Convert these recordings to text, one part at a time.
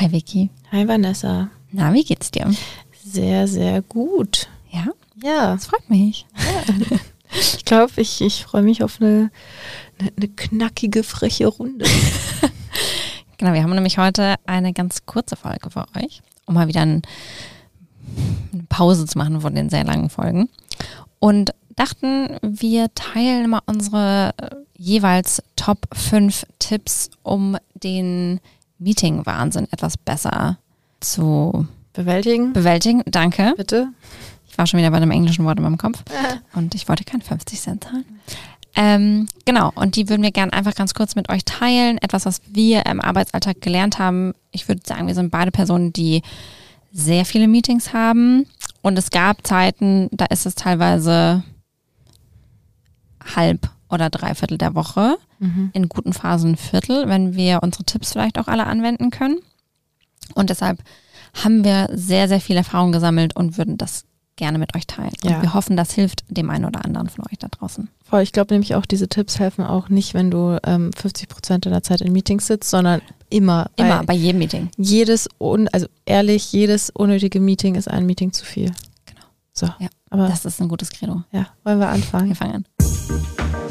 Hi Vicky. Hi Vanessa. Na, wie geht's dir? Sehr, sehr gut. Ja? Ja. Das freut mich. ja. Ich glaube, ich, ich freue mich auf eine, eine, eine knackige, freche Runde. genau, wir haben nämlich heute eine ganz kurze Folge für euch, um mal wieder ein, eine Pause zu machen von den sehr langen Folgen. Und dachten, wir teilen mal unsere äh, jeweils Top 5 Tipps, um den Meeting-Wahnsinn etwas besser zu bewältigen. Bewältigen, danke. Bitte. Ich war schon wieder bei dem englischen Wort in meinem Kopf und ich wollte kein 50 Cent zahlen. Ähm, genau, und die würden wir gerne einfach ganz kurz mit euch teilen. Etwas, was wir im Arbeitsalltag gelernt haben. Ich würde sagen, wir sind beide Personen, die sehr viele Meetings haben. Und es gab Zeiten, da ist es teilweise halb oder dreiviertel der Woche. Mhm. In guten Phasen ein Viertel, wenn wir unsere Tipps vielleicht auch alle anwenden können. Und deshalb haben wir sehr, sehr viel Erfahrung gesammelt und würden das gerne mit euch teilen. Ja. Und wir hoffen, das hilft dem einen oder anderen von euch da draußen. Voll, ich glaube nämlich auch, diese Tipps helfen auch nicht, wenn du ähm, 50 Prozent deiner Zeit in Meetings sitzt, sondern immer. Immer, bei jedem Meeting. Jedes, also ehrlich, jedes unnötige Meeting ist ein Meeting zu viel. Genau. So. Ja, aber das ist ein gutes Credo. Ja, wollen wir anfangen? Wir fangen an.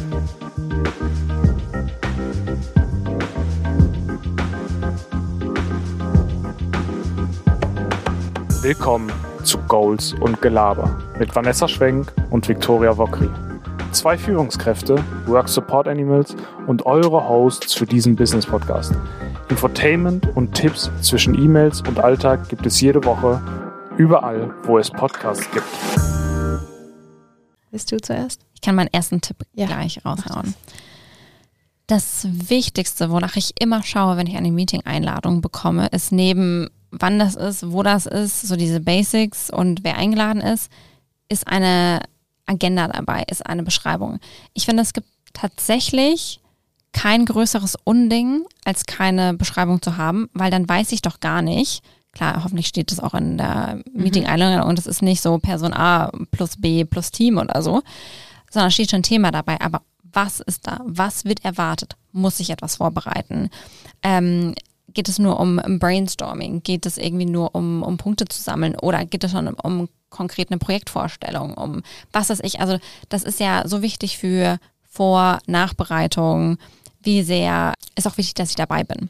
Willkommen zu Goals und Gelaber mit Vanessa Schwenk und Viktoria Wokri. Zwei Führungskräfte, Work Support Animals und eure Hosts für diesen Business Podcast. Infotainment und Tipps zwischen E-Mails und Alltag gibt es jede Woche überall, wo es Podcasts gibt. Bist du zuerst? Ich kann meinen ersten Tipp ja, gleich raushauen. Das Wichtigste, wonach ich immer schaue, wenn ich eine Meeting-Einladung bekomme, ist neben wann das ist, wo das ist, so diese Basics und wer eingeladen ist, ist eine Agenda dabei, ist eine Beschreibung. Ich finde, es gibt tatsächlich kein größeres Unding, als keine Beschreibung zu haben, weil dann weiß ich doch gar nicht, klar, hoffentlich steht das auch in der mhm. Meeting-Einladung und es ist nicht so Person A plus B plus Team oder so, sondern steht schon ein Thema dabei, aber was ist da? Was wird erwartet? Muss ich etwas vorbereiten? Ähm, geht es nur um Brainstorming? Geht es irgendwie nur um, um Punkte zu sammeln? Oder geht es schon um, um konkret eine Projektvorstellung? Um was weiß ich? Also, das ist ja so wichtig für Vor-, Nachbereitung. Wie sehr ist auch wichtig, dass ich dabei bin.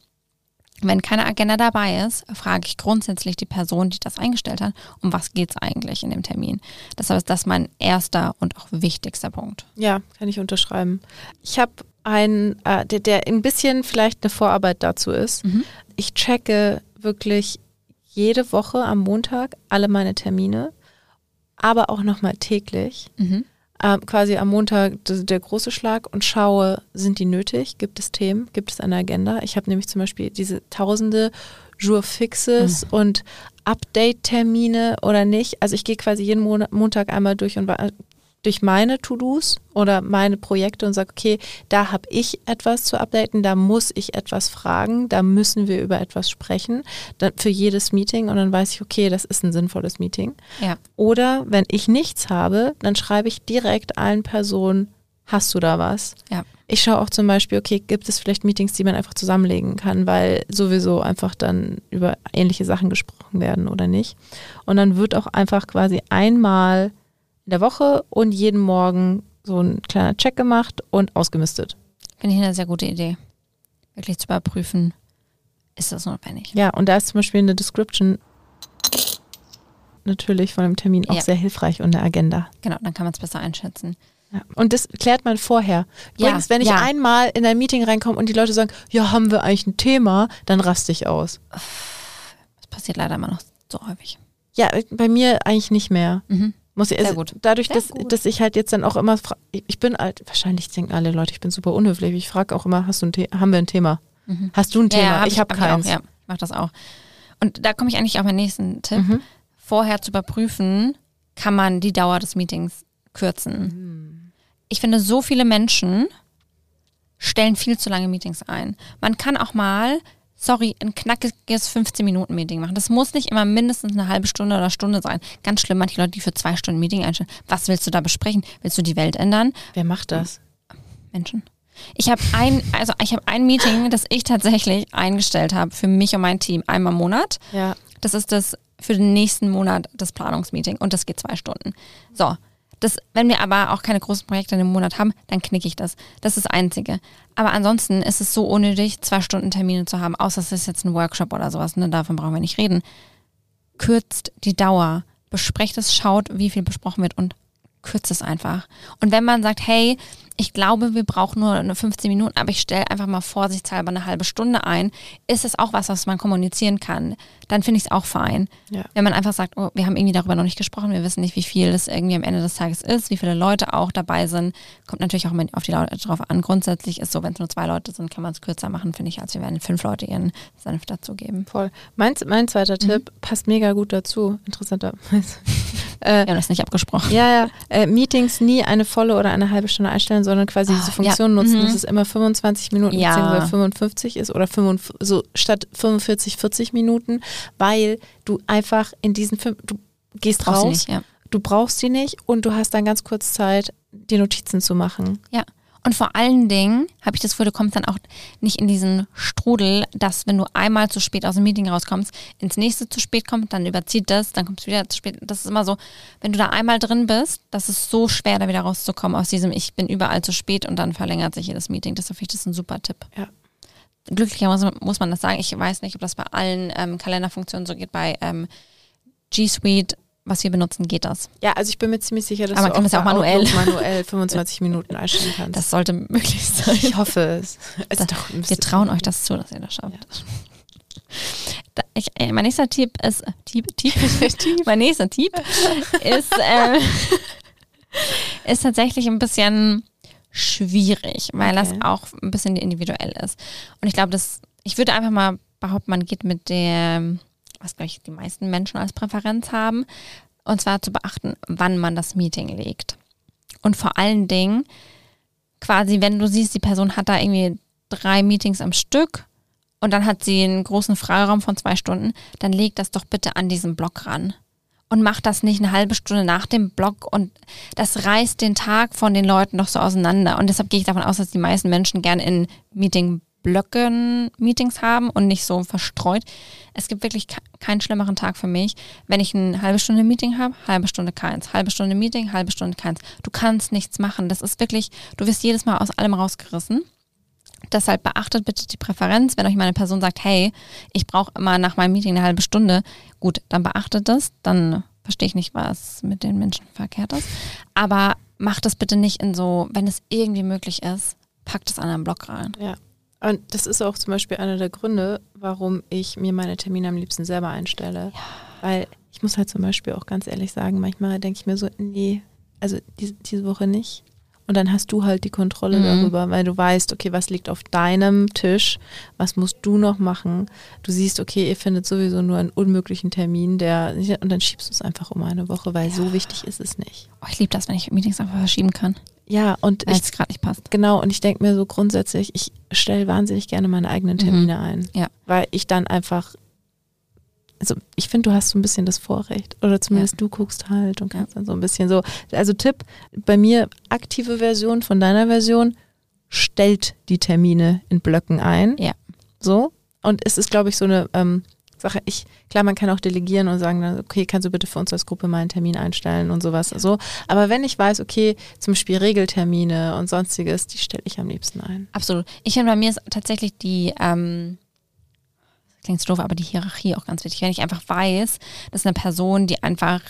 Wenn keine Agenda dabei ist, frage ich grundsätzlich die Person, die das eingestellt hat, um was geht es eigentlich in dem Termin. Deshalb ist das mein erster und auch wichtigster Punkt. Ja, kann ich unterschreiben. Ich habe ein, äh, der, der ein bisschen vielleicht eine Vorarbeit dazu ist. Mhm. Ich checke wirklich jede Woche am Montag alle meine Termine, aber auch nochmal täglich. Mhm. Ähm, quasi am Montag der große Schlag und schaue, sind die nötig? Gibt es Themen? Gibt es eine Agenda? Ich habe nämlich zum Beispiel diese tausende Jour-Fixes mhm. und Update-Termine oder nicht. Also ich gehe quasi jeden Mon Montag einmal durch und durch meine To-Dos oder meine Projekte und sage, okay, da habe ich etwas zu updaten, da muss ich etwas fragen, da müssen wir über etwas sprechen dann für jedes Meeting und dann weiß ich, okay, das ist ein sinnvolles Meeting. Ja. Oder wenn ich nichts habe, dann schreibe ich direkt allen Personen, hast du da was? Ja. Ich schaue auch zum Beispiel, okay, gibt es vielleicht Meetings, die man einfach zusammenlegen kann, weil sowieso einfach dann über ähnliche Sachen gesprochen werden oder nicht. Und dann wird auch einfach quasi einmal in der Woche und jeden Morgen so ein kleiner Check gemacht und ausgemistet. Finde ich eine sehr gute Idee. Wirklich zu überprüfen, ist das notwendig. Ja, und da ist zum Beispiel eine Description natürlich von dem Termin auch ja. sehr hilfreich und eine Agenda. Genau, dann kann man es besser einschätzen. Ja. Und das klärt man vorher. Übrigens, ja, wenn ich einmal in ein Meeting reinkomme und die Leute sagen, ja, haben wir eigentlich ein Thema, dann raste ich aus. Das passiert leider immer noch so häufig. Ja, bei mir eigentlich nicht mehr. Mhm. Muss ich, also gut. Dadurch, Sehr dass, gut. dass ich halt jetzt dann auch immer, ich bin halt, wahrscheinlich denken alle Leute, ich bin super unhöflich. Ich frage auch immer, hast du ein The haben wir ein Thema? Mhm. Hast du ein Thema? Ja, hab ich habe hab keins. Auch, ja, ich mache das auch. Und da komme ich eigentlich auf meinen nächsten Tipp. Mhm. Vorher zu überprüfen, kann man die Dauer des Meetings kürzen. Mhm. Ich finde, so viele Menschen stellen viel zu lange Meetings ein. Man kann auch mal sorry, ein knackiges 15-Minuten-Meeting machen. Das muss nicht immer mindestens eine halbe Stunde oder Stunde sein. Ganz schlimm, manche Leute, die für zwei Stunden Meeting einstellen. Was willst du da besprechen? Willst du die Welt ändern? Wer macht das? Menschen. Ich habe ein, also ich habe ein Meeting, das ich tatsächlich eingestellt habe für mich und mein Team einmal im Monat. Ja. Das ist das für den nächsten Monat das Planungsmeeting und das geht zwei Stunden. So. Das, wenn wir aber auch keine großen Projekte in einem Monat haben, dann knicke ich das. Das ist das Einzige. Aber ansonsten ist es so unnötig, zwei Stunden Termine zu haben, außer es ist jetzt ein Workshop oder sowas, ne? davon brauchen wir nicht reden. Kürzt die Dauer, besprecht es, schaut, wie viel besprochen wird und kürzt es einfach. Und wenn man sagt, hey, ich glaube, wir brauchen nur eine 15 Minuten, aber ich stelle einfach mal vorsichtshalber eine halbe Stunde ein, ist es auch was, was man kommunizieren kann. Dann finde ich es auch fein. Ja. Wenn man einfach sagt, oh, wir haben irgendwie darüber noch nicht gesprochen, wir wissen nicht, wie viel es irgendwie am Ende des Tages ist, wie viele Leute auch dabei sind. Kommt natürlich auch auf die Leute drauf an. Grundsätzlich ist so, wenn es nur zwei Leute sind, kann man es kürzer machen, finde ich, als wir werden fünf Leute ihren Senf dazugeben. Voll. Mein, mein zweiter Mhm. Tipp passt mega gut dazu. Interessanterweise. Wir haben das nicht abgesprochen. Ja, ja. Äh, Meetings nie eine volle oder eine halbe Stunde einstellen, sondern quasi diese Ah, Funktion ja. nutzen, Mhm. dass es immer 25 Minuten Ja. bzw. 55 ist oder 45, so statt 45, 40 Minuten, weil du einfach in diesen fünf, du gehst Brauchst raus, nicht, ja. du brauchst sie nicht und du hast dann ganz kurz Zeit, die Notizen zu machen. Ja. Und vor allen Dingen habe ich das Gefühl, du kommst dann auch nicht in diesen Strudel, dass wenn du einmal zu spät aus dem Meeting rauskommst, ins nächste zu spät kommt, dann überzieht das, dann kommst du wieder zu spät. Das ist immer so, wenn du da einmal drin bist, das ist so schwer, da wieder rauszukommen aus diesem Ich bin überall zu spät und dann verlängert sich jedes Meeting. Deshalb finde ich das ein super Tipp. Ja. Glücklicherweise muss man das sagen. Ich weiß nicht, ob das bei allen ähm, Kalenderfunktionen so geht. Bei ähm, G Suite, was wir benutzen, geht das. Ja, also ich bin mir ziemlich sicher, dass Aber man du kann das ja auch manuell. Manuell 25 Minuten einstellen kannst. Das sollte möglich sein. ich hoffe es. ist doch, Wir trauen euch das zu, dass ihr das schafft. Da, ich, äh, mein nächster Tipp ist, Tipp, Tipp, mein nächster Tipp ist, äh, ist tatsächlich ein bisschen schwierig, weil Okay. das auch ein bisschen individuell ist. Und ich glaube, ich würde einfach mal behaupten, man geht mit der, was glaube ich die meisten Menschen als Präferenz haben, und zwar zu beachten, wann man das Meeting legt. Und vor allen Dingen, quasi, wenn du siehst, die Person hat da irgendwie drei Meetings am Stück und dann hat sie einen großen Freiraum von zwei Stunden, dann leg das doch bitte an diesen Block ran. Und mach das nicht eine halbe Stunde nach dem Block und das reißt den Tag von den Leuten doch so auseinander. Und deshalb gehe ich davon aus, dass die meisten Menschen gerne in Meeting-Blöcken Meetings haben und nicht so verstreut. Es gibt wirklich ke- keinen schlimmeren Tag für mich, wenn ich eine halbe Stunde Meeting habe, halbe Stunde keins, halbe Stunde Meeting, halbe Stunde keins. Du kannst nichts machen. Das ist wirklich, du wirst jedes Mal aus allem rausgerissen. Deshalb beachtet bitte die Präferenz. Wenn euch mal eine Person sagt, hey, ich brauche immer nach meinem Meeting eine halbe Stunde, gut, dann beachtet das. Dann verstehe ich nicht, was mit den Menschen verkehrt ist. Aber macht das bitte nicht in so, wenn es irgendwie möglich ist, packt es an einen Block rein. Ja. Und das ist auch zum Beispiel einer der Gründe, warum ich mir meine Termine am liebsten selber einstelle. Weil ich muss halt zum Beispiel auch ganz ehrlich sagen, manchmal denke ich mir so, nee, also diese, diese Woche nicht. Und dann hast du halt die Kontrolle Mhm. darüber, weil du weißt, okay, was liegt auf deinem Tisch, was musst du noch machen. Du siehst, okay, ihr findet sowieso nur einen unmöglichen Termin, der und dann schiebst du es einfach um eine Woche, weil so wichtig ist es nicht. Oh, ich liebe das, wenn ich Meetings einfach verschieben kann, Ja, und weil ich es gerade nicht passt. Genau, und ich denke mir so grundsätzlich, ich stelle wahnsinnig gerne meine eigenen Termine ein. Mhm. Ja. Weil ich dann einfach, also ich finde, du hast so ein bisschen das Vorrecht. Oder zumindest du guckst halt und kannst dann so ein bisschen so. Also Tipp, bei mir aktive Version von deiner Version, stellt die Termine in Blöcken ein. Ja. So. Und es ist, glaube ich, so eine ähm, Sache, ich, klar, man kann auch delegieren und sagen, okay, kannst du bitte für uns als Gruppe mal einen Termin einstellen und sowas. So. Aber wenn ich weiß, okay, zum Beispiel Regeltermine und sonstiges, die stelle ich am liebsten ein. Absolut. Ich finde, bei mir ist tatsächlich die, ähm, klingt so doof, aber die Hierarchie auch ganz wichtig. Wenn ich einfach weiß, dass eine Person, die einfach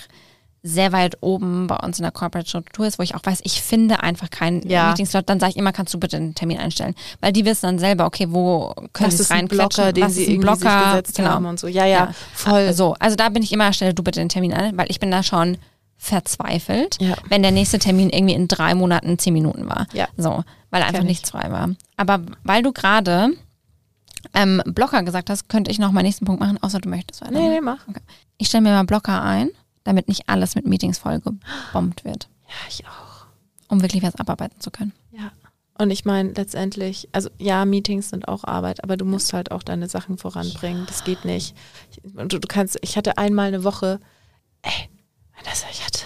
sehr weit oben bei uns in der Corporate Struktur ist, wo ich auch weiß, ich finde einfach keinen Ja. Meetingslot, dann sage ich immer, kannst du bitte einen Termin einstellen. Weil die wissen dann selber, okay, wo können sie reinquetschen, Blocker, den was sie ist ein irgendwie Blocker, gesetzt genau. haben und so. Ja, ja, Ja. voll. So, also da bin ich immer, stelle du bitte den Termin ein, weil ich bin da schon verzweifelt, Ja. wenn der nächste Termin irgendwie in drei Monaten zehn Minuten war. Ja. So, weil einfach nichts frei war. Aber weil du gerade ähm, Blocker gesagt hast, könnte ich noch meinen nächsten Punkt machen, außer du möchtest weiter. Nee, nee, mach. Ich stelle mir mal Blocker ein, damit nicht alles mit Meetings vollgebombt wird, Ja, ich auch. um wirklich was abarbeiten zu können. Ja. Und ich meine, letztendlich, also ja, Meetings sind auch Arbeit, aber du musst halt auch deine Sachen voranbringen. Das geht nicht. Ich- Du, du kannst, ich hatte einmal eine Woche, ey, Vanessa, ich hatte,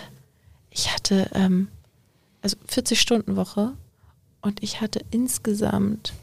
ich hatte, ähm, also 40 Stunden Woche und ich hatte insgesamt,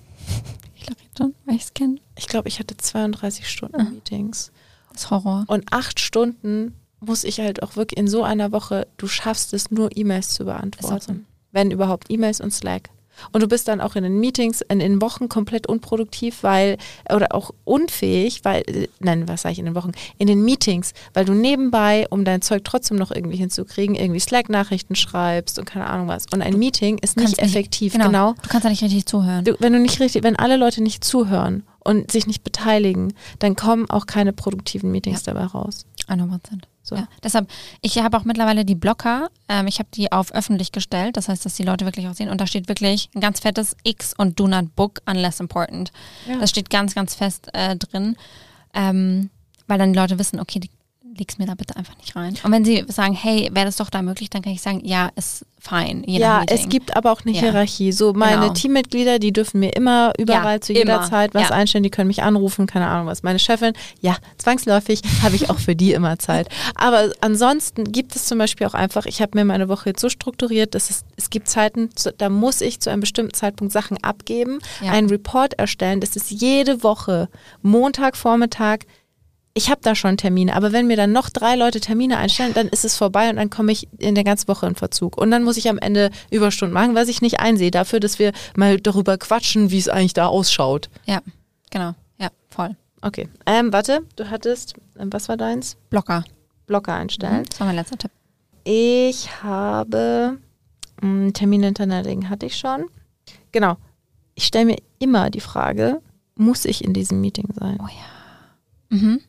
Ich glaube schon, weil ich glaube, ich hatte 32 Stunden Ah. Meetings. Das ist Horror. Und acht Stunden muss ich halt auch wirklich in so einer Woche, du schaffst es nur E-Mails zu auch so. beantworten. Wenn überhaupt E-Mails und Slack. Und du bist dann auch in den Meetings, in den Wochen komplett unproduktiv, weil, oder auch unfähig, weil, nein, was sage ich in den Wochen? In den Meetings, weil du nebenbei, um dein Zeug trotzdem noch irgendwie hinzukriegen, irgendwie Slack-Nachrichten schreibst und keine Ahnung was. Und ein Meeting ist nicht Kannst nicht- effektiv, Genau. genau. Du kannst da nicht richtig zuhören. Du, wenn du nicht richtig, wenn alle Leute nicht zuhören und sich nicht beteiligen, dann kommen auch keine produktiven Meetings dabei raus. 100%. So. Ja. Deshalb, ich habe auch mittlerweile die Blocker, ähm, ich habe die auf öffentlich gestellt, das heißt, dass die Leute wirklich auch sehen und da steht wirklich ein ganz fettes X und do not book unless important. Ja. Das steht ganz, ganz fest äh, drin, ähm, weil dann die Leute wissen, okay, die leg's mir da bitte einfach nicht rein. Und wenn sie sagen, hey, wäre das doch da möglich, dann kann ich sagen, ja, ist fein. Ja, Meeting. es gibt aber auch eine Ja. Hierarchie. So meine Genau. Teammitglieder, die dürfen mir immer überall Ja, zu jeder immer. Zeit was Ja. einstellen, die können mich anrufen, keine Ahnung was. Meine Chefin, ja, zwangsläufig habe ich auch für die immer Zeit. Aber ansonsten gibt es zum Beispiel auch einfach, ich habe mir meine Woche jetzt so strukturiert, dass es, es gibt Zeiten, da muss ich zu einem bestimmten Zeitpunkt Sachen abgeben, einen Report erstellen. Das ist jede Woche, Montag, Vormittag, ich habe da schon Termine, aber wenn mir dann noch drei Leute Termine einstellen, dann ist es vorbei und dann komme ich in der ganzen Woche in Verzug. Und dann muss ich am Ende Überstunden machen, was ich nicht einsehe, dafür, dass wir mal darüber quatschen, wie es eigentlich da ausschaut. Ja, genau. Ja, voll. Okay, ähm, warte, du hattest, ähm, was war deins? Blocker. Blocker einstellen. Das war mein letzter Tipp. Ich habe mh, Termine hinterlegen, hatte ich schon. Genau. Ich stelle mir immer die Frage, muss ich in diesem Meeting sein? Oh ja. Mhm.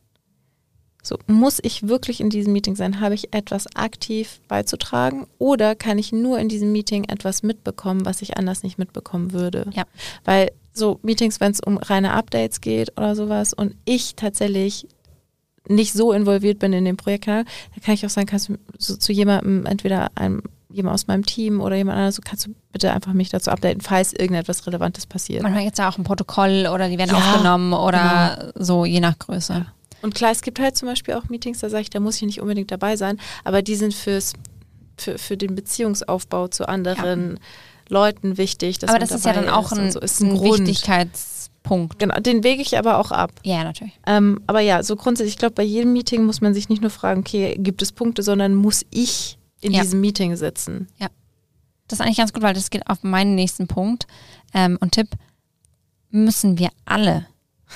So, muss ich wirklich in diesem Meeting sein? Habe ich etwas aktiv beizutragen? Oder kann ich nur in diesem Meeting etwas mitbekommen, was ich anders nicht mitbekommen würde? Ja. Weil so Meetings, wenn es um reine Updates geht oder sowas und ich tatsächlich nicht so involviert bin in dem Projekt, da kann ich auch sagen, kannst du so zu jemandem, entweder einem, jemand aus meinem Team oder jemand anderes, so kannst du bitte einfach mich dazu updaten, falls irgendetwas Relevantes passiert. Manchmal gibt es ja auch ein Protokoll oder die werden Ja, genau. aufgenommen oder so, je nach Größe. Ja. Und klar, es gibt halt zum Beispiel auch Meetings, da sage ich, da muss ich nicht unbedingt dabei sein, aber die sind fürs, für, für den Beziehungsaufbau zu anderen Leuten wichtig. Aber das ist ja dann auch ein, so. ist ein ein. Wichtigkeitspunkt. Genau, den wege ich aber auch ab. Ja, natürlich. Ähm, aber ja, so grundsätzlich, ich glaube, bei jedem Meeting muss man sich nicht nur fragen, okay, gibt es Punkte, sondern muss ich in Ja. diesem Meeting sitzen? Das ist eigentlich ganz gut, weil das geht auf meinen nächsten Punkt. Ähm, und Tipp, müssen wir alle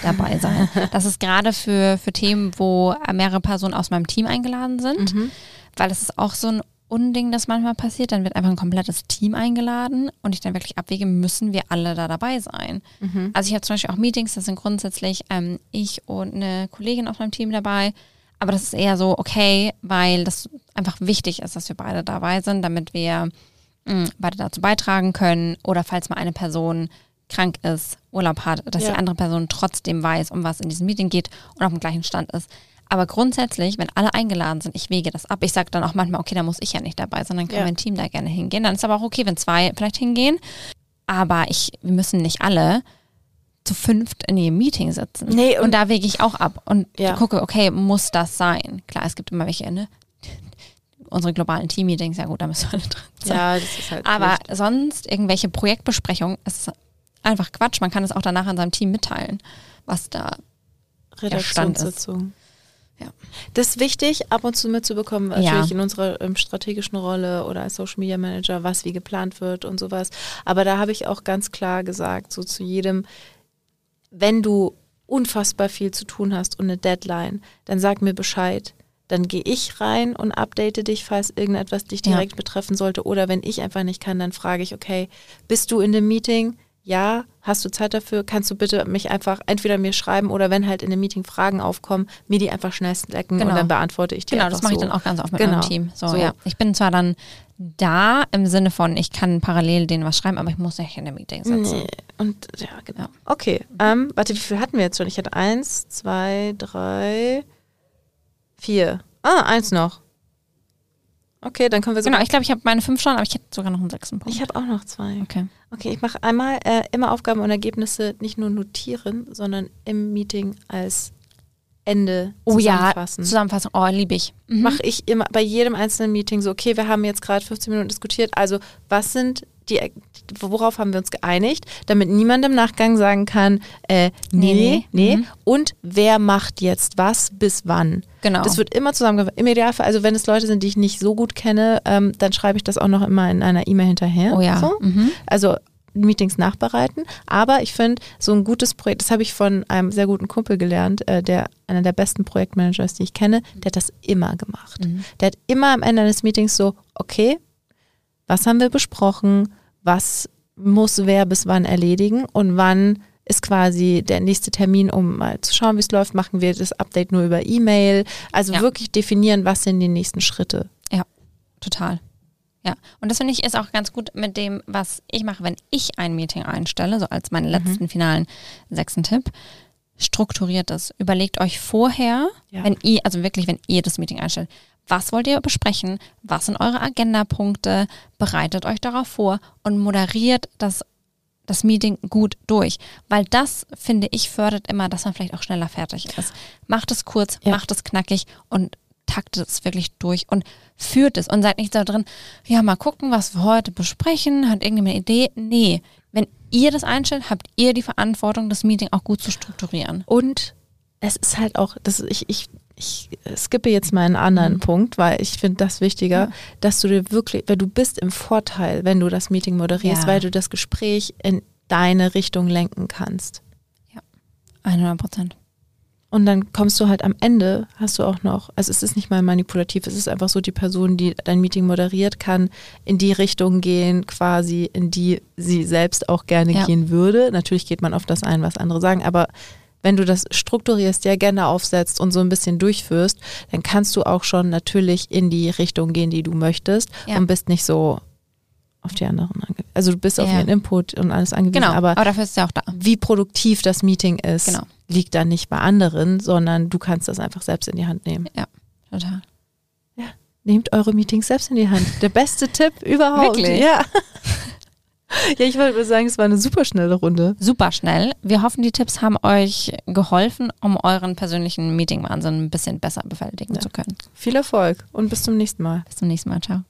dabei sein. Das ist gerade für, für Themen, wo mehrere Personen aus meinem Team eingeladen sind, weil das ist auch so ein Unding, das manchmal passiert. Dann wird einfach ein komplettes Team eingeladen und ich dann wirklich abwege, müssen wir alle da dabei sein. Also ich habe zum Beispiel auch Meetings, das sind grundsätzlich ähm, ich und eine Kollegin aus meinem Team dabei. Aber das ist eher so okay, weil das einfach wichtig ist, dass wir beide dabei sind, damit wir mh, beide dazu beitragen können oder falls mal eine Person krank ist, Urlaub hat, dass Ja. die andere Person trotzdem weiß, um was in diesem Meeting geht und auf dem gleichen Stand ist. Aber grundsätzlich, wenn alle eingeladen sind, ich wege das ab. Ich sage dann auch manchmal, okay, da muss ich ja nicht dabei sein, dann kann Ja. mein Team da gerne hingehen. Dann ist aber auch okay, wenn zwei vielleicht hingehen. Aber ich, wir müssen nicht alle zu fünft in jedem Meeting sitzen. Nee, und- und, da wege ich auch ab und Ja. gucke, okay, muss das sein? Klar, es gibt immer welche, ne? Unsere globalen Team-Meetings, ja gut, da müssen wir alle drin sein. Ja, das ist halt. Aber Pflicht. sonst irgendwelche Projektbesprechungen, ist einfach Quatsch. Man kann es auch danach an seinem Team mitteilen, was da Redaktionssitzung. Ja. Das ist wichtig, ab und zu mitzubekommen, Ja. natürlich in unserer ähm, strategischen Rolle oder als Social Media Manager, was wie geplant wird und sowas. Aber da habe ich auch ganz klar gesagt, so zu jedem, wenn du unfassbar viel zu tun hast und eine Deadline, dann sag mir Bescheid. Dann gehe ich rein und update dich, falls irgendetwas dich Ja. direkt betreffen sollte. Oder wenn ich einfach nicht kann, dann frage ich, okay, bist du in dem Meeting? Ja, hast du Zeit dafür? Kannst du bitte mich einfach entweder mir schreiben oder wenn halt in dem Meeting Fragen aufkommen, mir die einfach schnell slacken Genau. und dann beantworte ich die Genau, das mache ich so. dann auch ganz oft mit Genau. meinem Team. So, So. ja. Ich bin zwar dann da im Sinne von, ich kann parallel denen was schreiben, aber ich muss nicht in dem Meeting sitzen. Nee. Und ja, genau. Okay, ähm, warte, wie viel hatten wir jetzt schon? Ich hatte eins, zwei, drei, vier. Ah, eins noch. Okay, dann können wir so. Genau, ich glaube, ich habe meine fünf schon, aber ich hätte sogar noch einen sechsten Punkt. ich habe auch noch zwei. okay. Okay, ich mache einmal äh, immer Aufgaben und Ergebnisse nicht nur notieren, sondern im Meeting als Ende Oh zusammenfassen. ja, Zusammenfassung. Oh, liebe ich. Mhm. Mache ich immer bei jedem einzelnen Meeting so, okay, wir haben jetzt gerade 15 Minuten diskutiert, also was sind die, worauf haben wir uns geeinigt, damit niemand im Nachgang sagen kann, äh, nee, nee, nee. Mhm. Und wer macht jetzt was bis wann? Genau. Das wird immer zusammengefasst. Im Idealfall, also wenn es Leute sind, die ich nicht so gut kenne, ähm, dann schreibe ich das auch noch immer in einer E-Mail hinterher. Oh ja. So. Mhm. Also Meetings nachbereiten. Aber ich finde, so ein gutes Projekt, das habe ich von einem sehr guten Kumpel gelernt, äh, der einer der besten Projektmanagers, die ich kenne, der hat das immer gemacht. Mhm. Der hat immer am Ende eines Meetings so, okay, was haben wir besprochen? Was muss wer bis wann erledigen? Und wann ist quasi der nächste Termin, um mal zu schauen, wie es läuft? Machen wir das Update nur über E-Mail? Also Ja. wirklich definieren, was sind die nächsten Schritte. Total. Ja, und das finde ich ist auch ganz gut mit dem, was ich mache, wenn ich ein Meeting einstelle, so als meinen letzten finalen sechsten Tipp. Strukturiert es. Überlegt euch vorher, Ja. wenn ihr, also wirklich, wenn ihr das Meeting einstellt, was wollt ihr besprechen? Was sind eure Agendapunkte? Bereitet euch darauf vor und moderiert das, das Meeting gut durch. Weil das, finde ich, fördert immer, dass man vielleicht auch schneller fertig ist. Macht es kurz, Ja. macht es knackig und taktet es wirklich durch und führt es und seid nicht so drin, ja, mal gucken, was wir heute besprechen, hat irgendjemand eine Idee? Nee, wenn ihr das einstellt, habt ihr die Verantwortung, das Meeting auch gut zu strukturieren. Und es ist halt auch, das, ich, ich, ich skippe jetzt mal einen anderen Mhm. Punkt, weil ich finde das wichtiger, Ja. dass du dir wirklich, weil du bist im Vorteil, wenn du das Meeting moderierst, Ja. weil du das Gespräch in deine Richtung lenken kannst. 100 Prozent. Und dann kommst du halt am Ende, hast du auch noch, also es ist nicht mal manipulativ, es ist einfach so, die Person, die dein Meeting moderiert, kann in die Richtung gehen, quasi, in die sie selbst auch gerne Ja. gehen würde. Natürlich geht man auf das ein, was andere sagen, aber wenn du das strukturierst, die Agenda aufsetzt und so ein bisschen durchführst, dann kannst du auch schon natürlich in die Richtung gehen, die du möchtest Ja. und bist nicht so auf die anderen angewiesen. Also du bist auf Ja. ihren Input und alles angewiesen, Genau, aber aber dafür ist es ja auch da. wie produktiv das Meeting ist, Genau. Liegt dann nicht bei anderen, sondern du kannst das einfach selbst in die Hand nehmen. Total. Nehmt eure Meetings selbst in die Hand. Der beste Tipp überhaupt. Wirklich? Ja. ja, ich wollte sagen, es war eine super schnelle Runde. Super schnell. Wir hoffen, die Tipps haben euch geholfen, um euren persönlichen Meeting-Wahnsinn ein bisschen besser bewältigen Ja. zu können. Viel Erfolg und bis zum nächsten Mal. Bis zum nächsten Mal. Ciao.